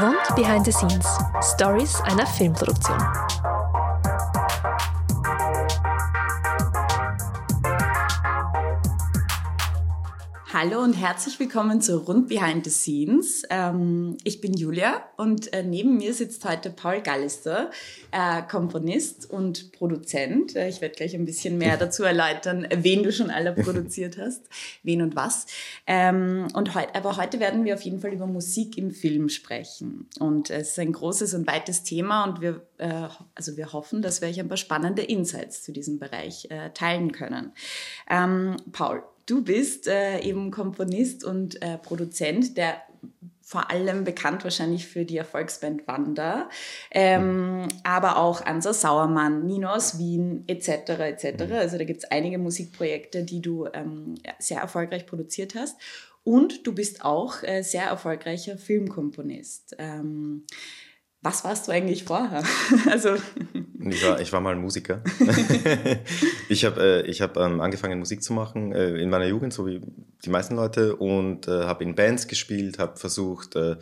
Wand Behind the Scenes. Stories einer Filmproduktion. Hallo und herzlich willkommen zu Rund Behind the Scenes. Ähm, ich bin Julia und äh, neben mir sitzt heute Paul Gallister, äh, Komponist und Produzent. Äh, ich werde gleich ein bisschen mehr dazu erläutern, wen du schon alle produziert hast, wen und was. Ähm, und heut, aber heute werden wir auf jeden Fall über Musik im Film sprechen. Und es ist ein großes und weites Thema und wir, also wir hoffen, dass wir euch ein paar spannende Insights zu diesem Bereich teilen können. Ähm, Paul, Du bist äh, eben Komponist und äh, Produzent, der vor allem bekannt wahrscheinlich für die Erfolgsband Wanda, ähm, mhm. aber auch Ansa Sauermann, Nino aus Wien etc. etc. Mhm. Also da gibt es einige Musikprojekte, die du ähm, sehr erfolgreich produziert hast. Und du bist auch äh, sehr erfolgreicher Filmkomponist. Ähm, was warst du eigentlich vorher? also ich war, ich war mal ein Musiker. ich habe äh, ich hab, ähm, angefangen Musik zu machen äh, in meiner Jugend, so wie die meisten Leute, und äh, habe in Bands gespielt, habe versucht äh,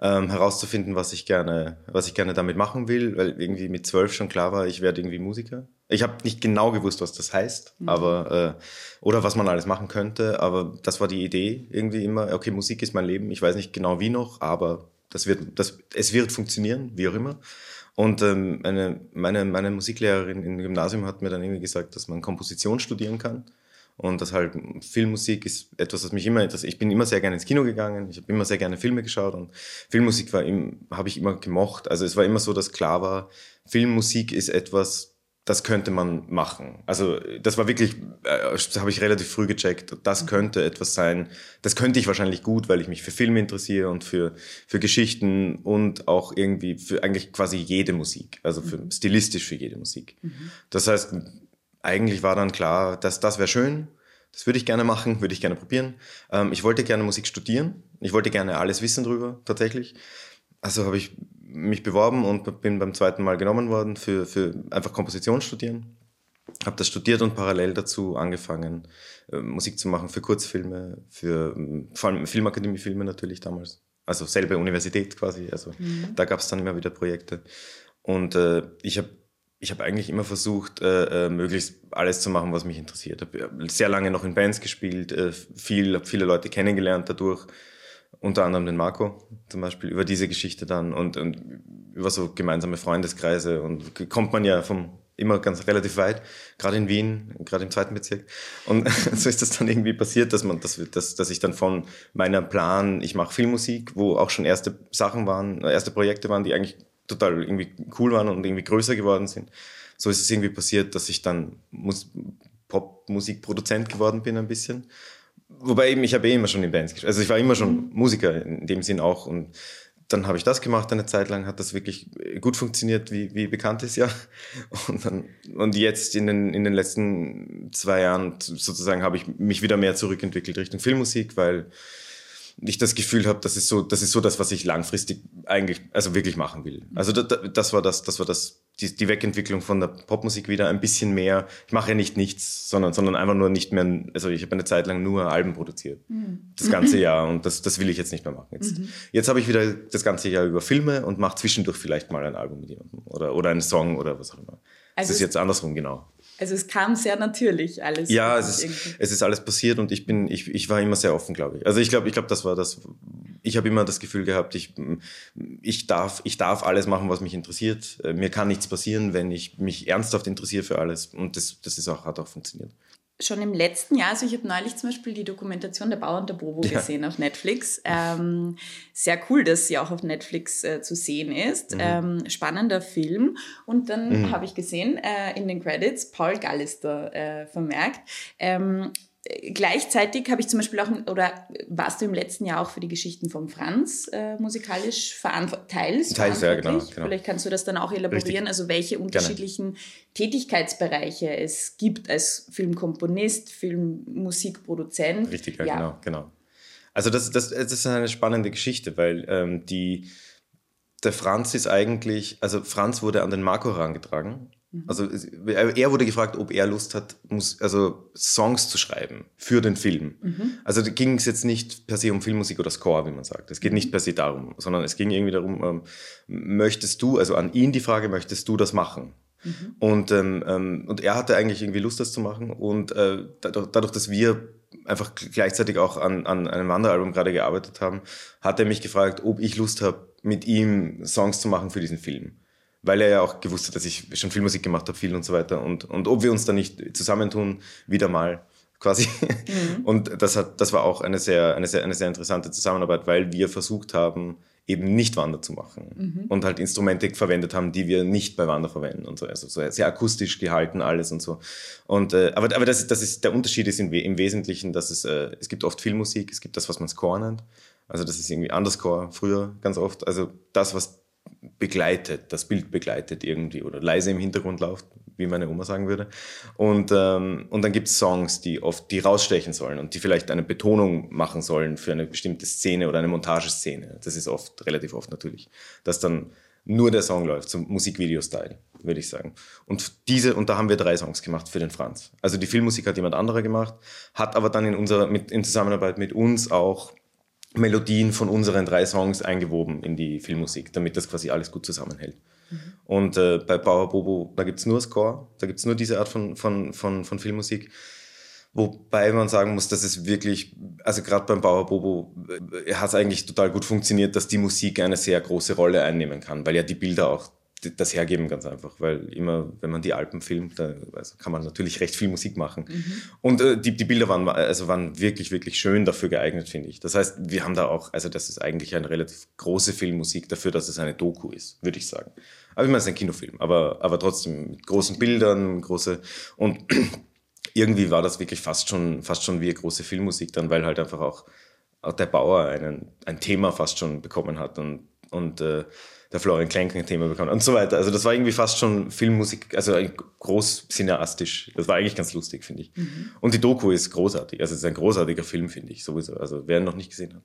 ähm, herauszufinden, was ich gerne, was ich gerne damit machen will, weil irgendwie mit zwölf schon klar war, ich werde irgendwie Musiker. Ich habe nicht genau gewusst, was das heißt, mhm. aber äh, oder was man alles machen könnte, aber das war die Idee irgendwie immer. Okay, Musik ist mein Leben. Ich weiß nicht genau wie noch, aber das wird, das, es wird funktionieren, wie auch immer. Und ähm, meine, meine, meine Musiklehrerin im Gymnasium hat mir dann irgendwie gesagt, dass man Komposition studieren kann. Und das halt Filmmusik ist etwas, was mich immer interessiert. Ich bin immer sehr gerne ins Kino gegangen, ich habe immer sehr gerne Filme geschaut und Filmmusik habe ich immer gemocht. Also es war immer so, dass klar war, Filmmusik ist etwas, das könnte man machen. Also das war wirklich, äh, das habe ich relativ früh gecheckt, das mhm. könnte etwas sein, das könnte ich wahrscheinlich gut, weil ich mich für Filme interessiere und für, für Geschichten und auch irgendwie für eigentlich quasi jede Musik, also für, mhm. stilistisch für jede Musik. Mhm. Das heißt, eigentlich war dann klar, dass das wäre schön, das würde ich gerne machen, würde ich gerne probieren. Ähm, ich wollte gerne Musik studieren, ich wollte gerne alles wissen drüber tatsächlich. Also habe ich mich beworben und bin beim zweiten Mal genommen worden für, für einfach Komposition studieren. Habe das studiert und parallel dazu angefangen, äh, Musik zu machen für Kurzfilme, für vor allem Filmakademie-Filme natürlich damals. Also selbe Universität quasi. Also mhm. da gab es dann immer wieder Projekte. Und äh, ich habe ich hab eigentlich immer versucht, äh, äh, möglichst alles zu machen, was mich interessiert. Habe sehr lange noch in Bands gespielt, äh, viel, habe viele Leute kennengelernt dadurch unter anderem den Marco zum Beispiel, über diese Geschichte dann und, und über so gemeinsame Freundeskreise und kommt man ja vom immer ganz relativ weit, gerade in Wien, gerade im zweiten Bezirk. Und so ist das dann irgendwie passiert, dass man, dass, dass, dass ich dann von meiner Plan, ich mache Filmmusik, wo auch schon erste Sachen waren, erste Projekte waren, die eigentlich total irgendwie cool waren und irgendwie größer geworden sind. So ist es irgendwie passiert, dass ich dann Popmusikproduzent geworden bin ein bisschen Wobei eben, ich habe eh immer schon in Bands gespielt. Also ich war immer schon Musiker in dem Sinn auch. Und dann habe ich das gemacht eine Zeit lang, hat das wirklich gut funktioniert, wie, wie bekannt ist ja. Und, dann, und jetzt in den, in den letzten zwei Jahren sozusagen habe ich mich wieder mehr zurückentwickelt Richtung Filmmusik, weil ich das Gefühl habe, das ist so, das ist so das, was ich langfristig eigentlich, also wirklich machen will. Also das, das war das, das war das, die, die Wegentwicklung von der Popmusik wieder ein bisschen mehr. Ich mache ja nicht nichts, sondern, sondern einfach nur nicht mehr, also ich habe eine Zeit lang nur Alben produziert. Mhm. Das ganze Jahr und das, das will ich jetzt nicht mehr machen. Jetzt, mhm. jetzt habe ich wieder das ganze Jahr über Filme und mache zwischendurch vielleicht mal ein Album mit jemandem oder, oder einen Song oder was auch immer. Also das ist jetzt andersrum, genau. Also es kam sehr natürlich alles. Ja, es ist, es ist alles passiert und ich bin, ich, ich war immer sehr offen, glaube ich. Also ich glaube, ich glaube, das war das. Ich habe immer das Gefühl gehabt, ich, ich darf, ich darf alles machen, was mich interessiert. Äh, mir kann nichts passieren, wenn ich mich ernsthaft interessiere für alles. Und das, das ist auch, hat auch funktioniert schon im letzten Jahr, also ich habe neulich zum Beispiel die Dokumentation Der Bauer und der Bobo ja. gesehen auf Netflix. Ähm, sehr cool, dass sie auch auf Netflix äh, zu sehen ist. Mhm. Ähm, spannender Film. Und dann mhm. habe ich gesehen äh, in den Credits Paul Gallister äh, vermerkt. Ähm, gleichzeitig habe ich zum Beispiel auch, oder warst du im letzten Jahr auch für die Geschichten von Franz äh, musikalisch verantwortlich? Teils, Teils ja, genau, genau, Vielleicht kannst du das dann auch elaborieren, Richtig. also welche unterschiedlichen Gerne. Tätigkeitsbereiche es gibt als Filmkomponist, Filmmusikproduzent. Richtig, ja, ja. genau, genau. Also das, das, das ist eine spannende Geschichte, weil ähm, die, der Franz ist eigentlich, also Franz wurde an den Marco herangetragen. Also er wurde gefragt, ob er Lust hat, also Songs zu schreiben für den Film. Mhm. Also da ging es jetzt nicht per se um Filmmusik oder Score, wie man sagt. Es geht nicht per se darum, sondern es ging irgendwie darum, ähm, möchtest du, also an ihn die Frage, möchtest du das machen? Mhm. Und, ähm, ähm, und er hatte eigentlich irgendwie Lust, das zu machen. Und äh, dadurch, dadurch, dass wir einfach gleichzeitig auch an, an einem Wanderalbum gerade gearbeitet haben, hat er mich gefragt, ob ich Lust habe, mit ihm Songs zu machen für diesen Film weil er ja auch gewusst hat, dass ich schon viel Musik gemacht habe, viel und so weiter. Und, und ob wir uns da nicht zusammentun, wieder mal quasi. Mhm. Und das, hat, das war auch eine sehr, eine, sehr, eine sehr interessante Zusammenarbeit, weil wir versucht haben, eben nicht Wander zu machen mhm. und halt Instrumente verwendet haben, die wir nicht bei Wander verwenden und so. Also so sehr akustisch gehalten alles und so. Und, äh, aber aber das, das ist, der Unterschied ist im, im Wesentlichen, dass es, äh, es gibt oft Filmmusik, es gibt das, was man Score nennt. Also das ist irgendwie Underscore früher ganz oft. Also das, was begleitet, das Bild begleitet irgendwie oder leise im Hintergrund läuft, wie meine Oma sagen würde. Und, ähm, und dann gibt es Songs, die oft die rausstechen sollen und die vielleicht eine Betonung machen sollen für eine bestimmte Szene oder eine Montageszene. Das ist oft, relativ oft natürlich, dass dann nur der Song läuft, zum Musikvideo-Style, würde ich sagen. Und diese, und da haben wir drei Songs gemacht für den Franz. Also die Filmmusik hat jemand anderer gemacht, hat aber dann in unserer, mit, in Zusammenarbeit mit uns auch Melodien von unseren drei Songs eingewoben in die Filmmusik, damit das quasi alles gut zusammenhält. Mhm. Und äh, bei Bauer Bobo, da gibt es nur Score, da gibt es nur diese Art von, von, von, von Filmmusik. Wobei man sagen muss, dass es wirklich, also gerade beim Bauer Bobo äh, hat es eigentlich total gut funktioniert, dass die Musik eine sehr große Rolle einnehmen kann, weil ja die Bilder auch das hergeben ganz einfach, weil immer, wenn man die Alpen filmt, da also kann man natürlich recht viel Musik machen. Mhm. Und äh, die, die Bilder waren, also waren wirklich, wirklich schön dafür geeignet, finde ich. Das heißt, wir haben da auch, also das ist eigentlich eine relativ große Filmmusik dafür, dass es eine Doku ist, würde ich sagen. Aber ich meine, es ist ein Kinofilm, aber, aber trotzdem mit großen Bildern, große und irgendwie war das wirklich fast schon, fast schon wie eine große Filmmusik dann, weil halt einfach auch, auch der Bauer einen, ein Thema fast schon bekommen hat und, und äh, der Florian Klenk ein Thema bekommen und so weiter. Also das war irgendwie fast schon Filmmusik, also groß cineastisch. Das war eigentlich ganz lustig, finde ich. Mhm. Und die Doku ist großartig. Also es ist ein großartiger Film, finde ich sowieso. Also wer ihn noch nicht gesehen hat.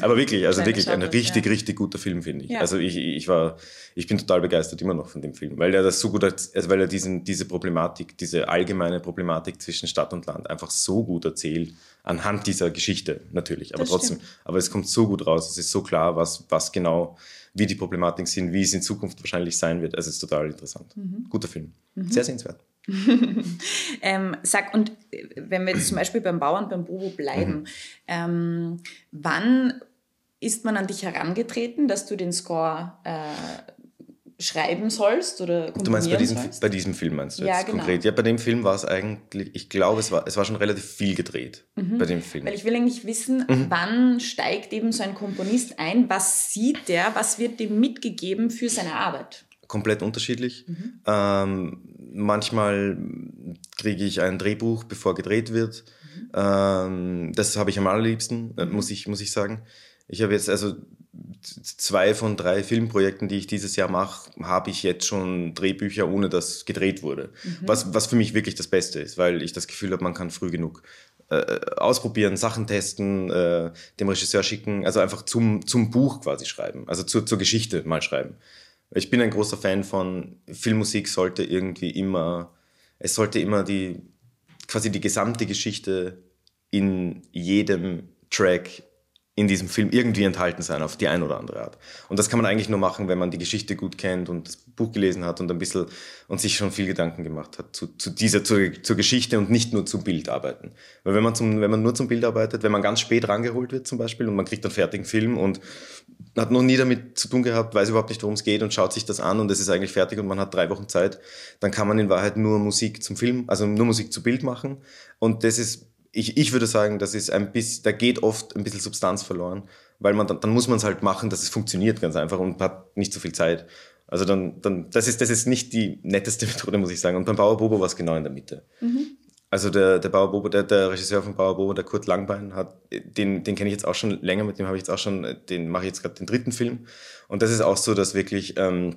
Aber wirklich, also wirklich ein richtig, richtig guter Film, finde ich. Ja. Also ich, ich war, ich bin total begeistert immer noch von dem Film, weil er das so gut, also weil er diesen, diese Problematik, diese allgemeine Problematik zwischen Stadt und Land einfach so gut erzählt, anhand dieser Geschichte natürlich. Aber das trotzdem, stimmt. aber es kommt so gut raus, es ist so klar, was, was genau wie die Problematiken sind, wie es in Zukunft wahrscheinlich sein wird. Also es ist total interessant. Mhm. Guter Film. Mhm. Sehr sehenswert. ähm, sag, und äh, wenn wir jetzt zum Beispiel beim Bauern, beim Bobo bleiben, mhm. ähm, wann ist man an dich herangetreten, dass du den Score äh, schreiben sollst oder Du meinst bei diesem, bei diesem Film meinst du ja, jetzt genau. konkret? Ja, bei dem Film war es eigentlich, ich glaube, es war, es war schon relativ viel gedreht mhm. bei dem Film. Weil ich will eigentlich wissen, mhm. wann steigt eben so ein Komponist ein, was sieht der, was wird dem mitgegeben für seine Arbeit? Komplett unterschiedlich. Mhm. Ähm, manchmal kriege ich ein Drehbuch, bevor gedreht wird. Mhm. Ähm, das habe ich am allerliebsten, äh, muss, ich, muss ich sagen. Ich habe jetzt, also zwei von drei Filmprojekten, die ich dieses Jahr mache, habe ich jetzt schon Drehbücher, ohne dass gedreht wurde. Mhm. Was, was für mich wirklich das Beste ist, weil ich das Gefühl habe, man kann früh genug äh, ausprobieren, Sachen testen, äh, dem Regisseur schicken, also einfach zum, zum Buch quasi schreiben, also zur, zur Geschichte mal schreiben. Ich bin ein großer Fan von Filmmusik sollte irgendwie immer, es sollte immer die quasi die gesamte Geschichte in jedem Track in diesem Film irgendwie enthalten sein, auf die eine oder andere Art. Und das kann man eigentlich nur machen, wenn man die Geschichte gut kennt und das Buch gelesen hat und ein bisschen und sich schon viel Gedanken gemacht hat zu, zu dieser, zur, zur Geschichte und nicht nur zum Bild arbeiten. Weil wenn man, zum, wenn man nur zum Bild arbeitet, wenn man ganz spät rangeholt wird zum Beispiel und man kriegt einen fertigen Film und hat noch nie damit zu tun gehabt, weiß überhaupt nicht, worum es geht und schaut sich das an und es ist eigentlich fertig und man hat drei Wochen Zeit, dann kann man in Wahrheit nur Musik zum Film, also nur Musik zu Bild machen. Und das ist ich, ich würde sagen, das ist ein bisschen, da geht oft ein bisschen Substanz verloren, weil man dann, dann muss man es halt machen, dass es funktioniert ganz einfach und hat nicht so viel Zeit. Also dann, dann das ist, das ist nicht die netteste Methode, muss ich sagen. Und beim Bauer Bobo war es genau in der Mitte. Mhm. Also der, der Bauer Bobo, der, der Regisseur von Bauer Bobo, der Kurt Langbein, hat, den, den kenne ich jetzt auch schon länger, mit dem habe ich jetzt auch schon, den mache ich jetzt gerade den dritten Film. Und das ist auch so, dass wirklich, ähm,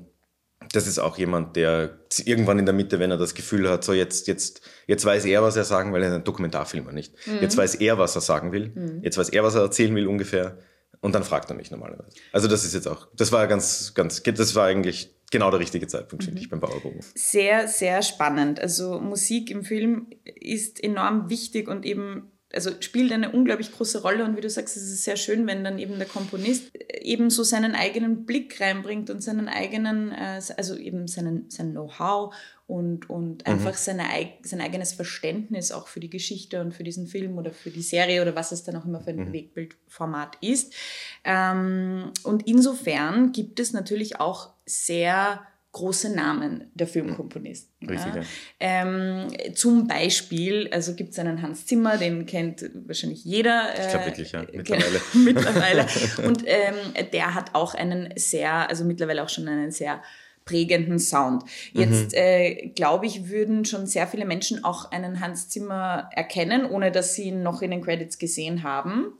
das ist auch jemand, der irgendwann in der Mitte, wenn er das Gefühl hat, so jetzt, jetzt, jetzt weiß er, was er sagen will, ein Dokumentarfilmer nicht. Mhm. Jetzt weiß er, was er sagen will. Mhm. Jetzt weiß er, was er erzählen will ungefähr. Und dann fragt er mich normalerweise. Also das ist jetzt auch, das war ganz, ganz, das war eigentlich genau der richtige Zeitpunkt, finde ich, beim Bauerbogen. Sehr, sehr spannend. Also Musik im Film ist enorm wichtig und eben also spielt eine unglaublich große Rolle und wie du sagst, es ist sehr schön, wenn dann eben der Komponist eben so seinen eigenen Blick reinbringt und seinen eigenen, äh, also eben seinen, sein Know-how und, und mhm. einfach seine, sein eigenes Verständnis auch für die Geschichte und für diesen Film oder für die Serie oder was es dann auch immer für ein mhm. Bewegtbildformat ist. Ähm, und insofern gibt es natürlich auch sehr große Namen der Filmkomponisten. Richtig, ja. Ähm, zum Beispiel, also gibt es einen Hans Zimmer, den kennt wahrscheinlich jeder. Äh, ich glaube wirklich, ja, mittlerweile. mittlerweile. Und ähm, der hat auch einen sehr, also mittlerweile auch schon einen sehr prägenden Sound. Jetzt mhm. äh, glaube ich, würden schon sehr viele Menschen auch einen Hans Zimmer erkennen, ohne dass sie ihn noch in den Credits gesehen haben.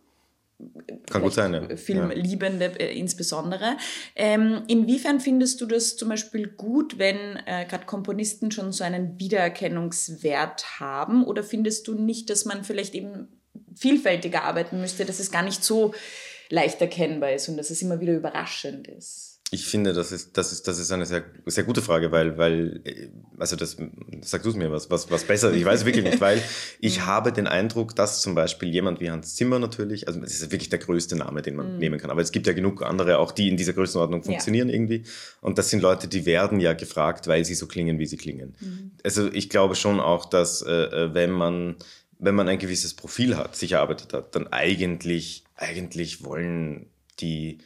Kann gut sein, ja. Filmliebende äh, insbesondere. Ähm, inwiefern findest du das zum Beispiel gut, wenn äh, gerade Komponisten schon so einen Wiedererkennungswert haben? Oder findest du nicht, dass man vielleicht eben vielfältiger arbeiten müsste, dass es gar nicht so leicht erkennbar ist und dass es immer wieder überraschend ist? Ich finde, das ist, das ist, das ist eine sehr, sehr gute Frage, weil, weil, also das, sag du es mir was, was, was besser, ich weiß wirklich nicht, weil ich habe den Eindruck, dass zum Beispiel jemand wie Hans Zimmer natürlich, also es ist wirklich der größte Name, den man mhm. nehmen kann, aber es gibt ja genug andere auch, die in dieser Größenordnung funktionieren ja. irgendwie und das sind Leute, die werden ja gefragt, weil sie so klingen, wie sie klingen. Mhm. Also ich glaube schon auch, dass äh, äh wenn man, wenn man ein gewisses Profil hat, sich erarbeitet hat, dann eigentlich, eigentlich wollen die,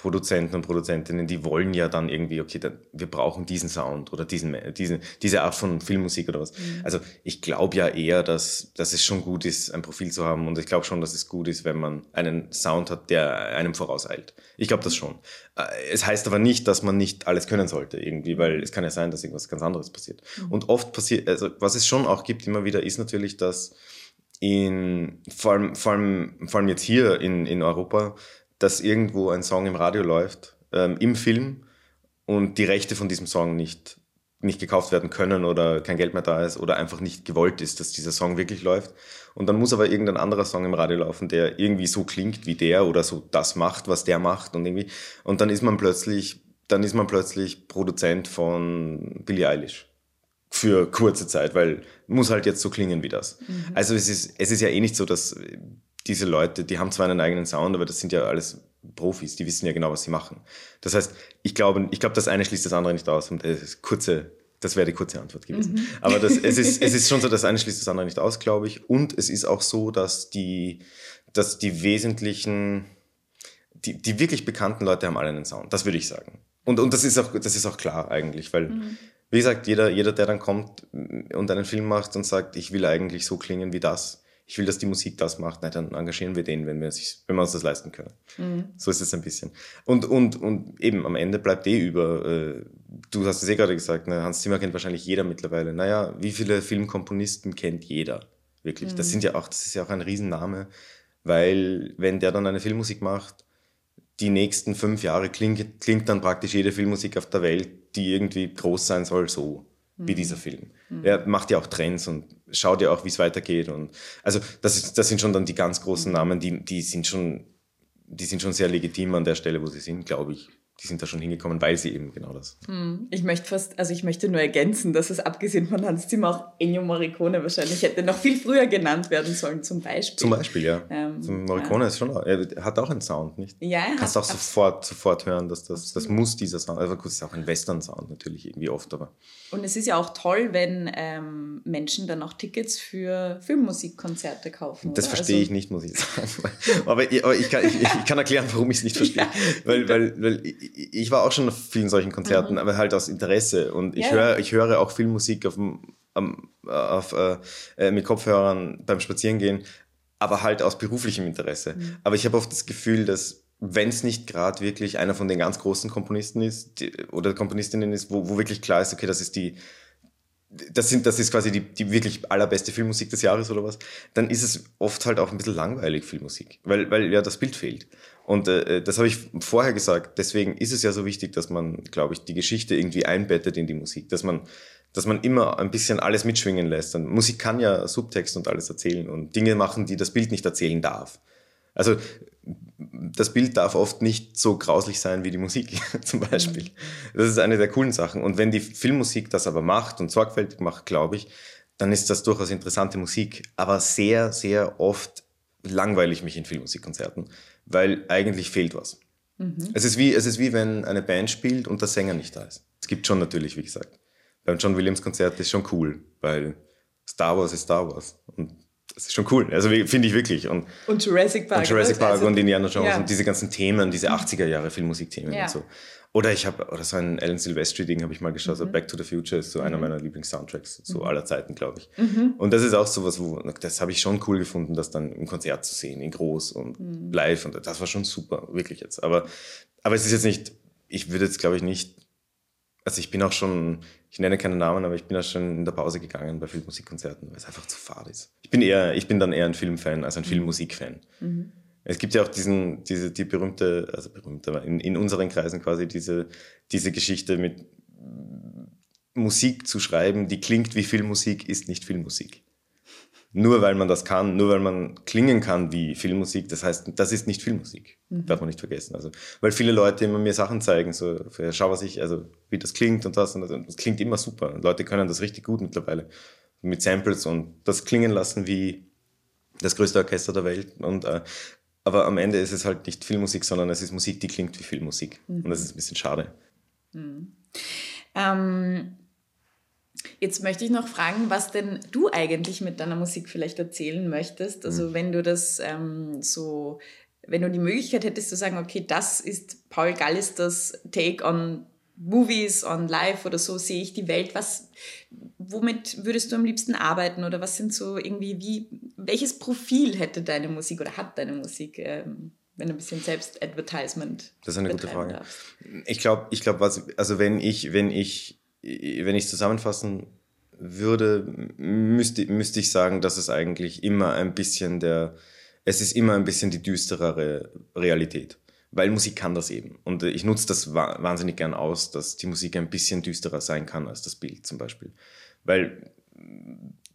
Produzenten und Produzentinnen, die wollen ja dann irgendwie, okay, dann, wir brauchen diesen Sound oder diesen, diesen, diese Art von Filmmusik oder was. Mhm. Also ich glaube ja eher, dass, dass es schon gut ist, ein Profil zu haben und ich glaube schon, dass es gut ist, wenn man einen Sound hat, der einem vorauseilt. Ich glaube das schon. Äh, es heißt aber nicht, dass man nicht alles können sollte irgendwie, weil es kann ja sein, dass irgendwas ganz anderes passiert. Mhm. Und oft passiert, also was es schon auch gibt immer wieder, ist natürlich, dass in, vor allem, vor allem, vor allem jetzt hier in, in Europa, dass irgendwo ein Song im Radio läuft, ähm, im Film und die Rechte von diesem Song nicht, nicht gekauft werden können oder kein Geld mehr da ist oder einfach nicht gewollt ist, dass dieser Song wirklich läuft. Und dann muss aber irgendein anderer Song im Radio laufen, der irgendwie so klingt wie der oder so das macht, was der macht und irgendwie. Und dann ist man plötzlich, dann ist man plötzlich Produzent von Billie Eilish für kurze Zeit, weil muss halt jetzt so klingen wie das. Mhm. Also es ist, es ist ja eh nicht so, dass diese Leute, die haben zwar einen eigenen Sound, aber das sind ja alles Profis, die wissen ja genau, was sie machen. Das heißt, ich glaube, ich glaube, das eine schließt das andere nicht aus. Und das ist kurze, das wäre die kurze Antwort gewesen. Mhm. Aber das, es, ist, es ist schon so, das eine schließt das andere nicht aus, glaube ich. Und es ist auch so, dass die, dass die wesentlichen, die, die wirklich bekannten Leute haben alle einen Sound. Das würde ich sagen. Und, und das ist auch, das ist auch klar eigentlich, weil, mhm. wie gesagt, jeder, jeder, der dann kommt und einen Film macht und sagt, ich will eigentlich so klingen wie das, ich will, dass die Musik das macht, na, dann engagieren wir den, wenn wir, sich, wenn wir uns das leisten können. Mhm. So ist es ein bisschen. Und, und, und eben am Ende bleibt eh über, äh, du hast es eh gerade gesagt, ne, Hans Zimmer kennt wahrscheinlich jeder mittlerweile. Naja, wie viele Filmkomponisten kennt jeder? Wirklich. Mhm. Das sind ja auch, das ist ja auch ein Riesenname, weil wenn der dann eine Filmmusik macht, die nächsten fünf Jahre klingt, klingt dann praktisch jede Filmmusik auf der Welt, die irgendwie groß sein soll, so wie dieser mhm. Film. Mhm. Er macht ja auch Trends und schaut ja auch, wie es weitergeht. Und also das, ist, das sind schon dann die ganz großen Namen, die, die sind schon, die sind schon sehr legitim an der Stelle, wo sie sind, glaube ich die sind da schon hingekommen, weil sie eben genau das. Hm. Ich möchte fast, also ich möchte nur ergänzen, dass es abgesehen von Hans Zimmer auch Ennio Morricone wahrscheinlich hätte noch viel früher genannt werden sollen, zum Beispiel. Zum Beispiel, ja. Ähm, Morricone ja. ist schon, er hat auch einen Sound, nicht? Ja, er Kannst auch sofort, sofort hören, dass das, das muss dieser Sound, also gut, es ist auch ein Western-Sound natürlich irgendwie oft, aber. Und es ist ja auch toll, wenn ähm, Menschen dann auch Tickets für Filmmusikkonzerte kaufen. Das oder? verstehe also, ich nicht, muss ich sagen. aber, ich, aber ich, kann, ich, ich, kann erklären, warum ich es nicht verstehe. ja. Weil, weil, weil ich war auch schon auf vielen solchen Konzerten, mhm. aber halt aus Interesse. Und ich, ja. höre, ich höre auch viel Musik auf, auf, äh, äh, mit Kopfhörern beim Spazierengehen, aber halt aus beruflichem Interesse. Mhm. Aber ich habe oft das Gefühl, dass wenn es nicht gerade wirklich einer von den ganz großen Komponisten ist die, oder Komponistinnen ist, wo, wo wirklich klar ist, okay, das ist die, das, sind, das ist quasi die, die wirklich allerbeste Filmmusik des Jahres oder was, dann ist es oft halt auch ein bisschen langweilig, Filmmusik, weil, weil ja das Bild fehlt. Und äh, äh, das habe ich vorher gesagt. Deswegen ist es ja so wichtig, dass man, glaube ich, die Geschichte irgendwie einbettet in die Musik, dass man, dass man immer ein bisschen alles mitschwingen lässt. Und Musik kann ja Subtext und alles erzählen und Dinge machen, die das Bild nicht erzählen darf. Also das Bild darf oft nicht so grauslich sein wie die Musik zum Beispiel. Das ist eine der coolen Sachen. Und wenn die Filmmusik das aber macht und sorgfältig macht, glaube ich, dann ist das durchaus interessante Musik. Aber sehr, sehr oft langweile ich mich in Filmmusikkonzerten, weil eigentlich fehlt was. Mhm. Es, ist wie, es ist wie wenn eine Band spielt und der Sänger nicht da ist. Es gibt schon natürlich, wie gesagt. Beim John Williams Konzert ist schon cool, weil Star Wars ist Star Wars. Und das ist schon cool. Also finde ich wirklich. Und, und Jurassic Park. Und Jurassic Park also, und Indiana Jones ja. und diese ganzen Themen, diese 80er Jahre Filmmusikthemen ja. und so. Oder ich habe, oder so ein Alan Silvestri-Ding habe ich mal geschaut, mhm. so Back to the Future ist so mhm. einer meiner Lieblings-Soundtracks, so mhm. aller Zeiten, glaube ich. Mhm. Und das ist auch so was, wo, das habe ich schon cool gefunden, das dann im Konzert zu sehen, in groß und mhm. live. Und das war schon super, wirklich jetzt. Aber, aber es ist jetzt nicht, ich würde jetzt, glaube ich, nicht, also ich bin auch schon, ich nenne keine Namen, aber ich bin auch schon in der Pause gegangen bei Filmmusikkonzerten, weil es einfach zu fad ist. Ich bin eher, ich bin dann eher ein Filmfan als ein mhm. Filmmusikfan. Mhm. Es gibt ja auch diesen, diese, die berühmte, also berühmte, in, in unseren Kreisen quasi diese, diese Geschichte mit Musik zu schreiben, die klingt wie Filmmusik, ist nicht Filmmusik. Nur weil man das kann, nur weil man klingen kann wie Filmmusik, das heißt, das ist nicht Filmmusik. Mhm. Darf man nicht vergessen. Also, weil viele Leute immer mir Sachen zeigen, so, schau was ich, also, wie das klingt und das und das. Und das klingt immer super. Und Leute können das richtig gut mittlerweile. Mit Samples und das klingen lassen wie das größte Orchester der Welt. Und äh, aber am Ende ist es halt nicht Filmmusik, sondern es ist Musik, die klingt wie Filmmusik. Mhm. Und das ist ein bisschen schade. Mhm. Ähm, jetzt möchte ich noch fragen, was denn du eigentlich mit deiner Musik vielleicht erzählen möchtest. Also mhm. wenn du das ähm, so, wenn du die Möglichkeit hättest zu sagen, okay, das ist Paul Gallisters Take on Movies, on Live oder so sehe ich die Welt. Was, womit würdest du am liebsten arbeiten oder was sind so irgendwie, wie, welches Profil hätte deine Musik oder hat deine Musik, ähm, wenn du ein bisschen Selbst-Advertisement Das ist eine gute Frage. Darfst? Ich glaube, ich glaube, was, also wenn ich, wenn ich, wenn ich zusammenfassen würde, müsste, müsste ich sagen, dass es eigentlich immer ein bisschen der, es ist immer ein bisschen die düsterere Realität weil Musik kann das eben. Und ich nutze das wahnsinnig gern aus, dass die Musik ein bisschen düsterer sein kann als das Bild zum Beispiel. Weil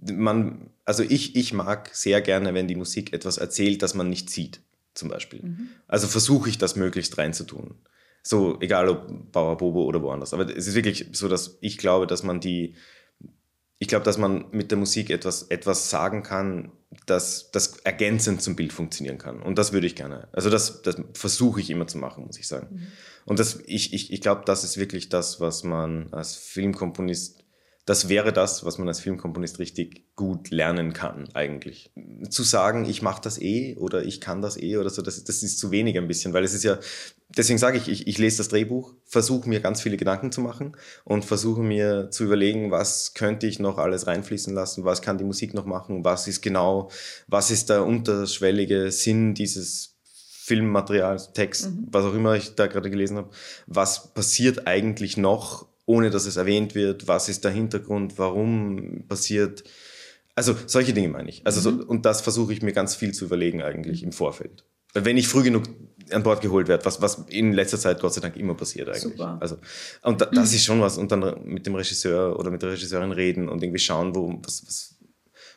man, also ich, ich mag sehr gerne, wenn die Musik etwas erzählt, das man nicht sieht, zum Beispiel. Mhm. Also versuche ich das möglichst reinzutun. So, egal ob Bauer Bobo oder woanders. Aber es ist wirklich so, dass ich glaube, dass man die, ich glaube, dass man mit der Musik etwas, etwas sagen kann, dass das ergänzend zum Bild funktionieren kann. Und das würde ich gerne. Also das, das versuche ich immer zu machen, muss ich sagen. Mhm. Und das, ich, ich, ich glaube, das ist wirklich das, was man als Filmkomponist das wäre das, was man als Filmkomponist richtig gut lernen kann, eigentlich. Zu sagen, ich mache das eh oder ich kann das eh oder so, das, das ist zu wenig ein bisschen, weil es ist ja, deswegen sage ich, ich, ich lese das Drehbuch, versuche mir ganz viele Gedanken zu machen und versuche mir zu überlegen, was könnte ich noch alles reinfließen lassen, was kann die Musik noch machen, was ist genau, was ist der unterschwellige Sinn dieses Filmmaterial, Text, mhm. was auch immer ich da gerade gelesen habe, was passiert eigentlich noch ohne dass es erwähnt wird, was ist der Hintergrund, warum passiert. Also solche Dinge meine ich. Also mhm. so, und das versuche ich mir ganz viel zu überlegen eigentlich im Vorfeld. Wenn ich früh genug an Bord geholt werde, was, was in letzter Zeit Gott sei Dank immer passiert eigentlich. Super. Also, und da, das ist schon was. Und dann mit dem Regisseur oder mit der Regisseurin reden und irgendwie schauen, wo, was, was,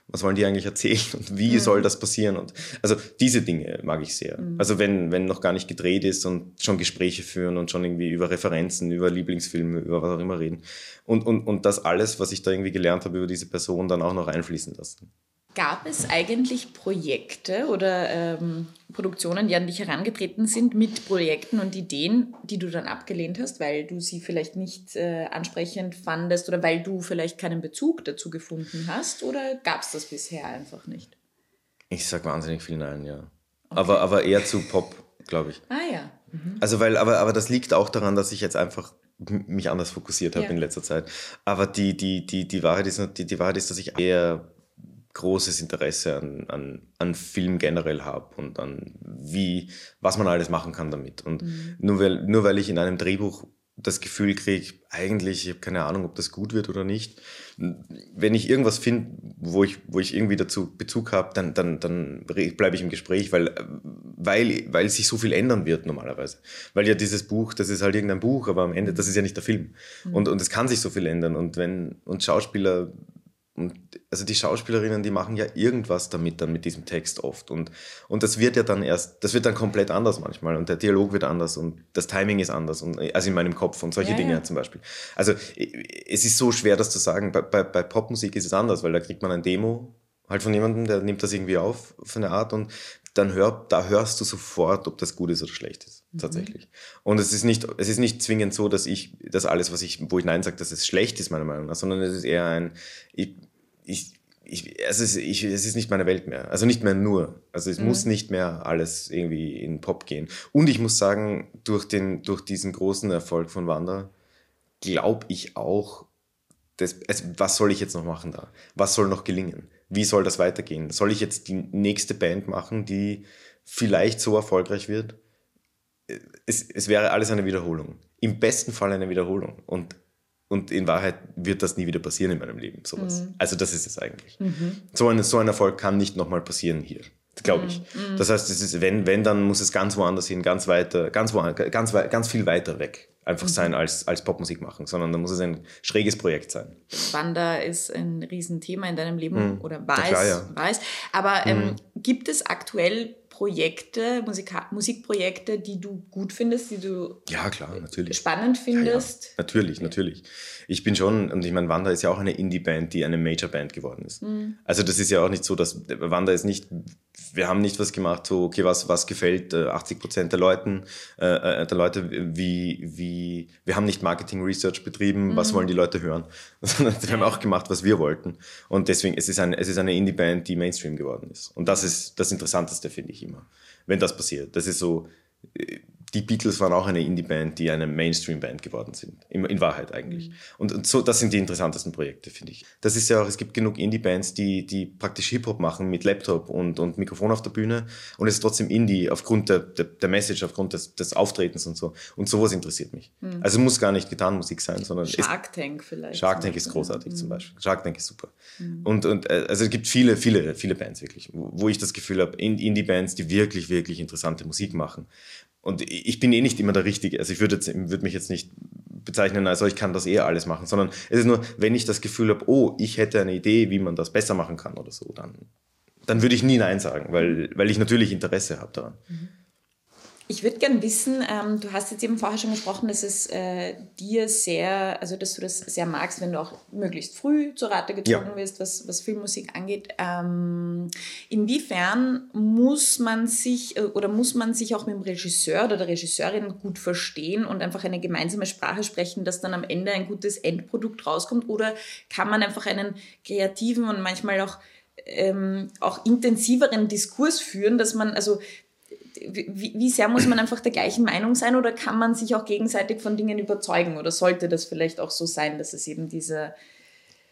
was wollen die eigentlich erzählen und wie mhm. soll das passieren? Und also diese Dinge mag ich sehr. Mhm. Also wenn, wenn noch gar nicht gedreht ist und schon Gespräche führen und schon irgendwie über Referenzen, über Lieblingsfilme, über was auch immer reden. Und, und, und das alles, was ich da irgendwie gelernt habe über diese Person, dann auch noch einfließen lassen. Gab es eigentlich Projekte oder ähm, Produktionen, die an dich herangetreten sind mit Projekten und Ideen, die du dann abgelehnt hast, weil du sie vielleicht nicht äh, ansprechend fandest oder weil du vielleicht keinen Bezug dazu gefunden hast? Oder gab es das bisher einfach nicht? Ich sag wahnsinnig viel Nein, ja. Okay. Aber, aber eher zu Pop, glaube ich. Ah ja. Mhm. Also weil, aber, aber das liegt auch daran, dass ich jetzt einfach mich anders fokussiert habe ja. in letzter Zeit. Aber die, die, die, die, Wahrheit ist, die, die Wahrheit ist, dass ich eher großes Interesse an, an, an Film generell habe und an wie, was man alles machen kann damit. Und mhm. nur, weil, nur weil ich in einem Drehbuch das Gefühl kriege, eigentlich, ich habe keine Ahnung, ob das gut wird oder nicht. Wenn ich irgendwas finde, wo ich, wo ich irgendwie dazu Bezug habe, dann, dann, dann bleibe ich im Gespräch, weil, weil, weil sich so viel ändern wird normalerweise. Weil ja dieses Buch, das ist halt irgendein Buch, aber am Ende, das ist ja nicht der Film. Mhm. Und, und es kann sich so viel ändern. Und wenn, und Schauspieler und also die Schauspielerinnen, die machen ja irgendwas damit dann mit diesem Text oft. Und, und das wird ja dann erst, das wird dann komplett anders manchmal. Und der Dialog wird anders und das Timing ist anders. Und, also in meinem Kopf und solche ja, Dinge ja. zum Beispiel. Also es ist so schwer, das zu sagen. Bei, bei, bei Popmusik ist es anders, weil da kriegt man ein Demo halt von jemandem, der nimmt das irgendwie auf, von der Art und dann hör, da hörst du sofort, ob das gut ist oder schlecht ist, mhm. tatsächlich. Und es ist nicht, es ist nicht zwingend so, dass ich, dass alles, was ich, wo ich Nein sage, dass es schlecht ist, meiner Meinung nach, sondern es ist eher ein, ich, ich, ich, es, ist, ich, es ist nicht meine Welt mehr. Also nicht mehr nur. Also es mhm. muss nicht mehr alles irgendwie in Pop gehen. Und ich muss sagen, durch, den, durch diesen großen Erfolg von Wanda glaube ich auch, das, also was soll ich jetzt noch machen da? Was soll noch gelingen? Wie soll das weitergehen? Soll ich jetzt die nächste Band machen, die vielleicht so erfolgreich wird? Es, es wäre alles eine Wiederholung. Im besten Fall eine Wiederholung. Und, und in Wahrheit wird das nie wieder passieren in meinem Leben, sowas. Mhm. Also das ist es eigentlich. Mhm. So, ein, so ein Erfolg kann nicht nochmal passieren hier glaube ich. Mhm. Das heißt, es ist, wenn, wenn, dann muss es ganz woanders hin, ganz weiter, ganz, wo, ganz, ganz viel weiter weg einfach mhm. sein als, als Popmusik machen, sondern da muss es ein schräges Projekt sein. Wanda ist ein Riesenthema in deinem Leben mhm. oder war ja, ja. weiß. Aber ähm, mhm. gibt es aktuell Projekte, Musika Musikprojekte, die du gut findest, die du ja, klar, natürlich. spannend findest? Ja, ja. Natürlich, natürlich. Ich bin schon, und ich meine, Wanda ist ja auch eine Indie-Band, die eine Major-Band geworden ist. Mhm. Also das ist ja auch nicht so, dass Wanda ist nicht, wir haben nicht was gemacht, so, okay, was, was gefällt 80 äh, Prozent der Leuten, äh, äh, der Leute, wie, wie, wir haben nicht Marketing-Research betrieben, mhm. was wollen die Leute hören, sondern wir haben auch gemacht, was wir wollten. Und deswegen, es ist, ein, es ist eine Indie-Band, die Mainstream geworden ist. Und das ist das Interessanteste, finde ich immer, wenn das passiert. Das ist so, die Beatles waren auch eine Indie-Band, die eine Mainstream-Band geworden sind. In, in Wahrheit eigentlich. Mhm. Und, und, so, das sind die interessantesten Projekte, finde ich. Das ist ja auch, es gibt genug Indie-Bands, die, die praktisch Hip-Hop machen mit Laptop und, und Mikrofon auf der Bühne. Und es ist trotzdem Indie aufgrund der, der, der Message, aufgrund des, des Auftretens und so. Und sowas interessiert mich. Mhm. Also muss gar nicht Gitarrenmusik sein, sondern. Shark Tank vielleicht. Shark Tank ist großartig mhm. zum Beispiel. Shark Tank ist super. Mhm. Und, und äh, also es gibt viele, viele, viele Bands wirklich, wo ich das Gefühl habe, Indie-Bands, die wirklich, wirklich interessante Musik machen. Und ich bin eh nicht immer der Richtige. Also ich würde, würde mich jetzt nicht bezeichnen, also ich kann das eher alles machen, sondern es ist nur, wenn ich das Gefühl habe, oh, ich hätte eine Idee, wie man das besser machen kann oder so, dann, dann würde ich nie Nein sagen, weil, weil ich natürlich Interesse habe daran. Mhm. Ich würde gerne wissen, ähm, du hast jetzt eben vorher schon gesprochen, dass es äh, dir sehr, also dass du das sehr magst, wenn du auch möglichst früh zur Rate gezogen ja. wirst, was, was Filmmusik angeht. Ähm, inwiefern muss man sich äh, oder muss man sich auch mit dem Regisseur oder der Regisseurin gut verstehen und einfach eine gemeinsame Sprache sprechen, dass dann am Ende ein gutes Endprodukt rauskommt? Oder kann man einfach einen kreativen und manchmal auch ähm, auch intensiveren Diskurs führen, dass man, also wie, wie sehr muss man einfach der gleichen Meinung sein oder kann man sich auch gegenseitig von Dingen überzeugen oder sollte das vielleicht auch so sein, dass es eben diese,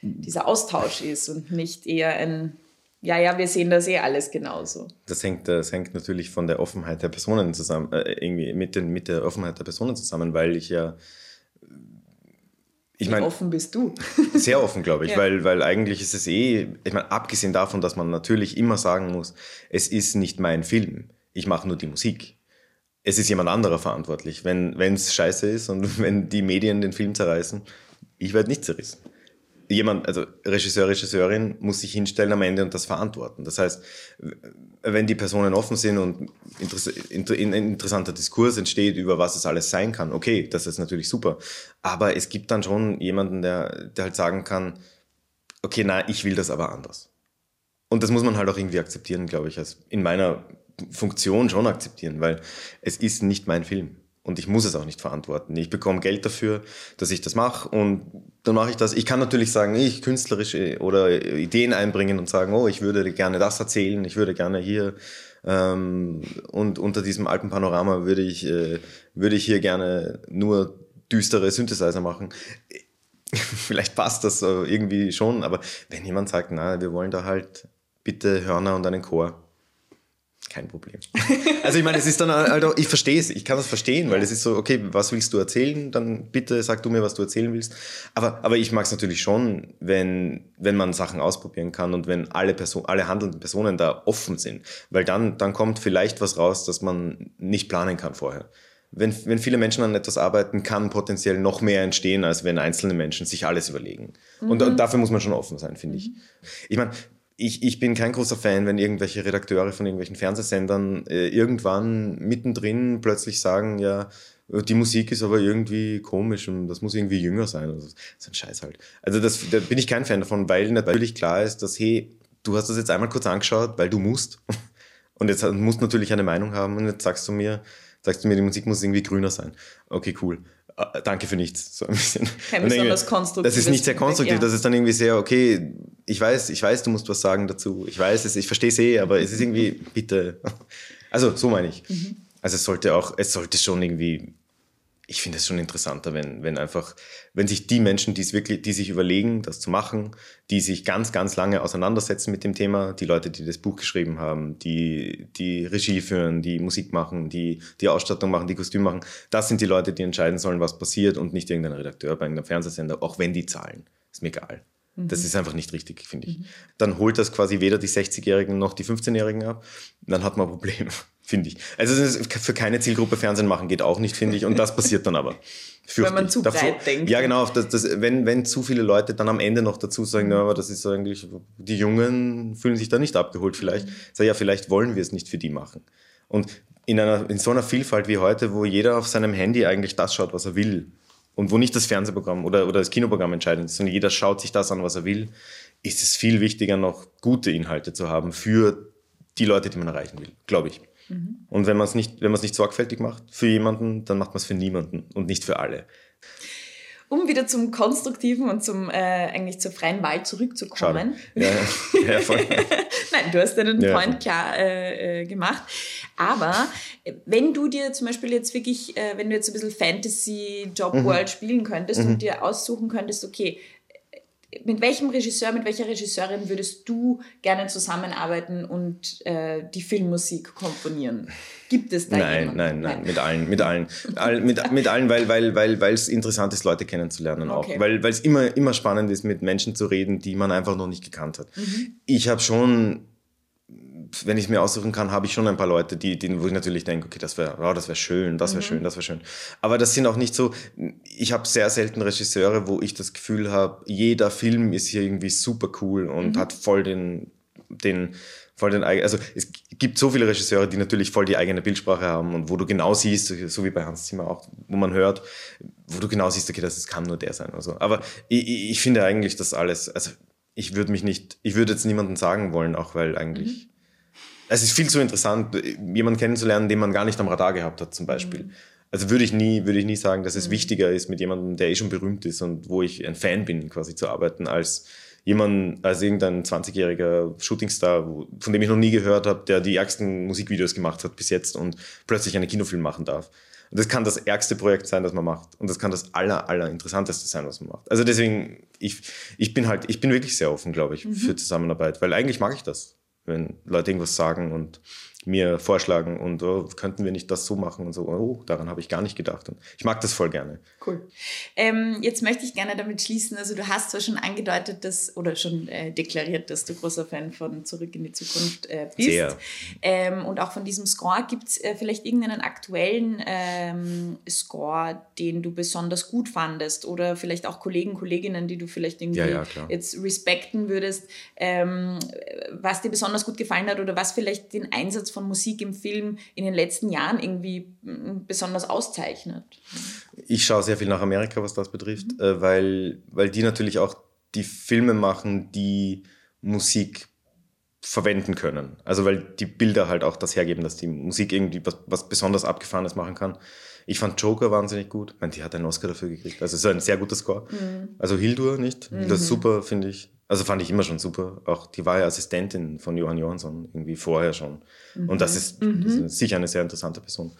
dieser Austausch ist und nicht eher ein, ja, ja, wir sehen das eh alles genauso. Das hängt, das hängt natürlich von der Offenheit der Personen zusammen, äh, irgendwie mit, den, mit der Offenheit der Personen zusammen, weil ich ja ich meine, offen bist du. sehr offen, glaube ich, ja. weil, weil eigentlich ist es eh, ich meine, abgesehen davon, dass man natürlich immer sagen muss, es ist nicht mein Film ich mache nur die Musik. Es ist jemand anderer verantwortlich. Wenn es scheiße ist und wenn die Medien den Film zerreißen, ich werde nicht zerrissen. Jemand, also Regisseur, Regisseurin muss sich hinstellen am Ende und das verantworten. Das heißt, wenn die Personen offen sind und ein interessanter Diskurs entsteht über was es alles sein kann, okay, das ist natürlich super. Aber es gibt dann schon jemanden, der, der halt sagen kann, okay, na, ich will das aber anders. Und das muss man halt auch irgendwie akzeptieren, glaube ich. Also in meiner Funktion schon akzeptieren, weil es ist nicht mein Film und ich muss es auch nicht verantworten. Ich bekomme Geld dafür, dass ich das mache und dann mache ich das. Ich kann natürlich sagen, ich künstlerische oder Ideen einbringen und sagen, oh, ich würde gerne das erzählen, ich würde gerne hier ähm, und unter diesem Alpenpanorama würde ich, äh, würde ich hier gerne nur düstere Synthesizer machen. Vielleicht passt das irgendwie schon, aber wenn jemand sagt, na, wir wollen da halt bitte Hörner und einen Chor, kein Problem. Also ich meine, es ist dann halt auch, ich verstehe es, ich kann das verstehen, weil es ist so, okay, was willst du erzählen? Dann bitte sag du mir, was du erzählen willst. Aber, aber ich mag es natürlich schon, wenn, wenn man Sachen ausprobieren kann und wenn alle Person, alle handelnden Personen da offen sind. Weil dann, dann kommt vielleicht was raus, das man nicht planen kann vorher. wenn, wenn viele Menschen an etwas arbeiten, kann potenziell noch mehr entstehen, als wenn einzelne Menschen sich alles überlegen. Mhm. Und, und, dafür muss man schon offen sein, finde ich. Ich meine, ich, ich bin kein großer Fan, wenn irgendwelche Redakteure von irgendwelchen Fernsehsendern äh, irgendwann mittendrin plötzlich sagen, ja, die Musik ist aber irgendwie komisch und das muss irgendwie jünger sein. Also, das ist ein Scheiß halt. Also das, da bin ich kein Fan davon, weil natürlich klar ist, dass, hey, du hast das jetzt einmal kurz angeschaut, weil du musst. Und jetzt musst du natürlich eine Meinung haben und jetzt sagst du mir, sagst du mir, die Musik muss irgendwie grüner sein. Okay, cool. Uh, danke für nichts. So ein bisschen. Kein besonders konstruktiv. Das ist nicht sehr konstruktiv. Ja. Das ist dann irgendwie sehr, okay, ich weiß, ich weiß, du musst was sagen dazu. Ich weiß es, ich verstehe es eh, aber es ist irgendwie, bitte. Also, so meine ich. Mhm. Also, es sollte auch, es sollte schon irgendwie ich finde es schon interessanter, wenn, wenn einfach, wenn sich die Menschen, die es wirklich, die sich überlegen, das zu machen, die sich ganz, ganz lange auseinandersetzen mit dem Thema, die Leute, die das Buch geschrieben haben, die, die Regie führen, die Musik machen, die, die Ausstattung machen, die Kostüm machen, das sind die Leute, die entscheiden sollen, was passiert und nicht irgendein Redakteur bei irgendeinem Fernsehsender, auch wenn die zahlen. Ist mir egal. Das mhm. ist einfach nicht richtig, finde ich. Mhm. Dann holt das quasi weder die 60-Jährigen noch die 15-Jährigen ab. Dann hat man ein Problem finde ich. Also für keine Zielgruppe Fernsehen machen geht auch nicht, finde ich. Und das passiert dann aber. Wenn man zu Davor, breit denkt. Ja, genau. Das, das, wenn, wenn zu viele Leute dann am Ende noch dazu sagen, na, aber das ist eigentlich, die Jungen fühlen sich da nicht abgeholt vielleicht. Mhm. Sag ja, vielleicht wollen wir es nicht für die machen. Und in, einer, in so einer Vielfalt wie heute, wo jeder auf seinem Handy eigentlich das schaut, was er will, und wo nicht das Fernsehprogramm oder, oder das Kinoprogramm entscheidend ist, sondern jeder schaut sich das an, was er will, ist es viel wichtiger, noch gute Inhalte zu haben für die Leute, die man erreichen will, glaube ich. Mhm. Und wenn man es nicht, wenn man es nicht sorgfältig macht für jemanden, dann macht man es für niemanden und nicht für alle. Um wieder zum Konstruktiven und zum äh, eigentlich zur freien Wahl zurückzukommen. Ja, ja, voll. Nein, du hast deinen ja, Point klar äh, äh, gemacht. Aber äh, wenn du dir zum Beispiel jetzt wirklich, äh, wenn du jetzt ein bisschen Fantasy Job World mhm. spielen könntest mhm. und dir aussuchen könntest, okay, mit welchem Regisseur, mit welcher Regisseurin würdest du gerne zusammenarbeiten und äh, die Filmmusik komponieren? Gibt es da nein, jemanden? Nein, nein, nein, mit allen, mit allen. All, mit, mit allen, weil weil weil weil es interessant ist, Leute kennenzulernen okay. auch. Weil es immer, immer spannend ist, mit Menschen zu reden, die man einfach noch nicht gekannt hat. Mhm. Ich habe schon wenn ich mir aussuchen kann, habe ich schon ein paar Leute, die, die, wo ich natürlich denke, okay, das wäre oh, das wäre schön, das wäre mhm. schön, das wäre schön. Aber das sind auch nicht so, ich habe sehr selten Regisseure, wo ich das Gefühl habe, jeder Film ist hier irgendwie super cool und mhm. hat voll den, den, voll den also es gibt so viele Regisseure, die natürlich voll die eigene Bildsprache haben und wo du genau siehst, so wie bei Hans Zimmer auch, wo man hört, wo du genau siehst, okay, das, das kann nur der sein. Also, aber ich, ich finde eigentlich, dass alles, also ich würde mich nicht, ich würde jetzt niemanden sagen wollen, auch weil eigentlich mhm es ist viel zu interessant, jemanden kennenzulernen, den man gar nicht am Radar gehabt hat, zum Beispiel. Mhm. Also würde ich nie, würde ich nie sagen, dass es mhm. wichtiger ist, mit jemandem, der eh schon berühmt ist und wo ich ein Fan bin, quasi zu arbeiten, als jemand, als irgendein 20-jähriger Shootingstar, von dem ich noch nie gehört habe, der die ärgsten Musikvideos gemacht hat bis jetzt und plötzlich einen Kinofilm machen darf. Und das kann das ärgste Projekt sein, das man macht. Und das kann das aller, aller interessanteste sein, was man macht. Also deswegen, ich, ich bin halt, ich bin wirklich sehr offen, glaube ich, mhm. für Zusammenarbeit, weil eigentlich mag ich das wenn Leute irgendwas sagen und mir vorschlagen und oh, könnten wir nicht das so machen und so, oh, daran habe ich gar nicht gedacht. Und ich mag das voll gerne. Cool. Ähm, jetzt möchte ich gerne damit schließen, also du hast zwar schon angedeutet, dass, oder schon äh, deklariert, dass du großer Fan von Zurück in die Zukunft äh, bist. Sehr. Ähm, und auch von diesem Score. Gibt es äh, vielleicht irgendeinen aktuellen ähm, Score, den du besonders gut fandest oder vielleicht auch Kollegen, Kolleginnen, die du vielleicht irgendwie ja, ja, jetzt respekten würdest, ähm, was dir besonders gut gefallen hat oder was vielleicht den Einsatz von Musik im Film in den letzten Jahren irgendwie mm, besonders auszeichnet? Ich schaue sehr viel nach Amerika, was das betrifft, mhm. äh, weil, weil die natürlich auch die Filme machen, die Musik verwenden können. Also weil die Bilder halt auch das hergeben, dass die Musik irgendwie was, was besonders Abgefahrenes machen kann. Ich fand Joker wahnsinnig gut. Ich meine, die hat einen Oscar dafür gekriegt. Also es ist ein sehr guter Score. Mhm. Also Hildur nicht. Mhm. Das ist super, finde ich. Also fand ich immer schon super. Auch die war ja Assistentin von Johann Johansson irgendwie vorher schon. Mhm. Und das ist, mhm. das ist, sicher eine sehr interessante Person.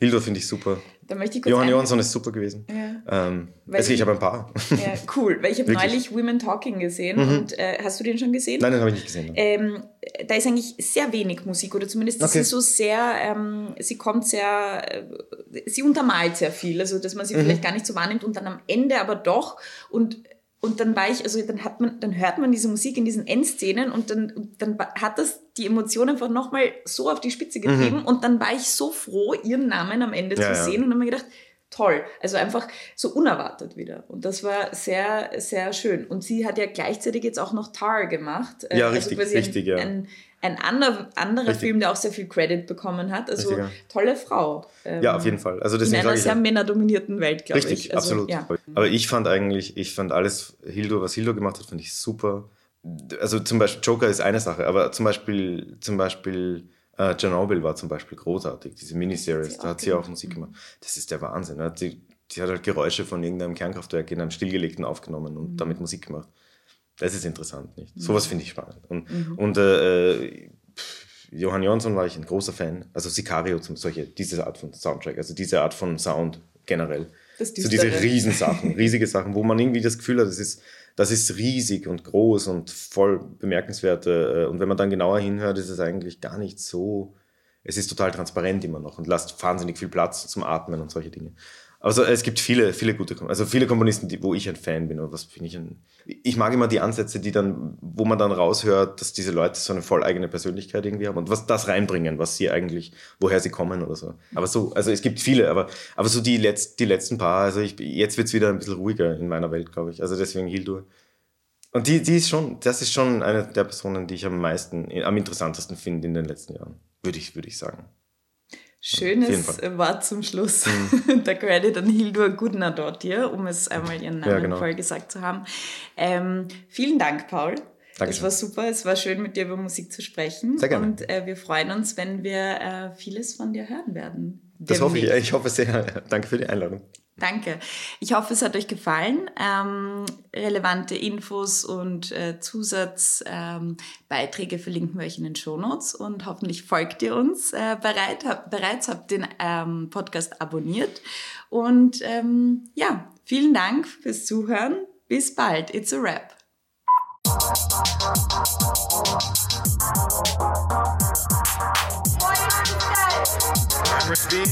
Hildur finde ich super. Ich Johann Johansson ist super gewesen. Ja. Ähm, also ich habe ein paar. Ja, cool. Weil ich habe neulich Women Talking gesehen mhm. und äh, hast du den schon gesehen? Nein, den habe ich nicht gesehen. Ähm, da ist eigentlich sehr wenig Musik oder zumindest okay. ist sie so sehr, ähm, sie kommt sehr, äh, sie untermalt sehr viel, also dass man sie mhm. vielleicht gar nicht so wahrnimmt und dann am Ende aber doch und und dann war ich, also dann hat man, dann hört man diese Musik in diesen Endszenen und dann, dann hat das die Emotion einfach nochmal so auf die Spitze getrieben. Mhm. Und dann war ich so froh, ihren Namen am Ende Ja, zu ja. sehen und habe mir gedacht, toll. Also einfach so unerwartet wieder. Und das war sehr, sehr schön. Und sie hat ja gleichzeitig jetzt auch noch Tar gemacht. Äh, Ja, also richtig, richtig, ja. ein, ein, ein anderer, Richtig. Film, der auch sehr viel Credit bekommen hat. Also Richtig, ja. tolle Frau. Ähm, Ja, auf jeden Fall. Also In deswegen einer sage ich sehr ja, männerdominierten Welt, glaube Richtig, ich. Also, absolut. Ja. Aber ich fand eigentlich, ich fand alles, Hildur, was Hildur gemacht hat, fand ich super. Also zum Beispiel Joker ist eine Sache, aber zum Beispiel, zum Beispiel äh, Chernobyl war zum Beispiel großartig, diese Miniseries, da hat sie auch. Musik gemacht. Das ist der Wahnsinn. ne? Die, die hat halt Geräusche von irgendeinem Kernkraftwerk in einem stillgelegten aufgenommen und Mhm. damit Musik gemacht. Das ist interessant, nicht? Sowas finde ich spannend. Und, Mhm. und äh, äh, Johann Jonsson war ich ein großer Fan. Also Sicario, zum, solche, diese Art von Soundtrack, also diese Art von Sound generell. Das so diese. Riesensachen, riesige Sachen, wo man irgendwie das Gefühl hat, das ist, das ist riesig und groß und voll bemerkenswert. äh, Und wenn man dann genauer hinhört, ist es eigentlich gar nicht so. Es ist total transparent immer noch und lasst wahnsinnig viel Platz zum Atmen und solche Dinge. Also es gibt viele, viele gute, also viele Komponisten, die, wo ich ein Fan bin. Und was bin ich ein, ich mag immer die Ansätze, die dann, wo man dann raushört, dass diese Leute so eine voll eigene Persönlichkeit irgendwie haben und was das reinbringen, was sie eigentlich, woher sie kommen oder so. Aber so, also es gibt viele, aber, aber so die, letz, die letzten paar, also ich, jetzt wird's wieder ein bisschen ruhiger in meiner Welt, glaube ich. Also deswegen Hildur. Und die, die ist schon, das ist schon eine der Personen, die ich am meisten, am interessantesten finde in den letzten Jahren. Würde ich, würde ich sagen. Schönes. Mhm. Wort zum Schluss. Der Credit an Hildur Gudner dort hier, um es einmal ihren Namen Ja, genau. voll gesagt zu haben. Ähm, vielen Dank, Paul. Es Dankeschön. war super, es war schön, mit dir über Musik zu sprechen. Sehr gerne. Und äh, wir freuen uns, wenn wir äh, vieles von dir hören werden. Das hoffe ich, ich hoffe sehr. Danke für die Einladung. Danke. Ich hoffe, es hat euch gefallen. Ähm, relevante Infos und äh, Zusatzbeiträge ähm, verlinken wir euch in den Shownotes und hoffentlich folgt ihr uns. Äh, bereit, hab, bereits habt den ähm, Podcast abonniert. Und ähm, ja, vielen Dank fürs Zuhören. Bis bald. It's a wrap. Rapper speed.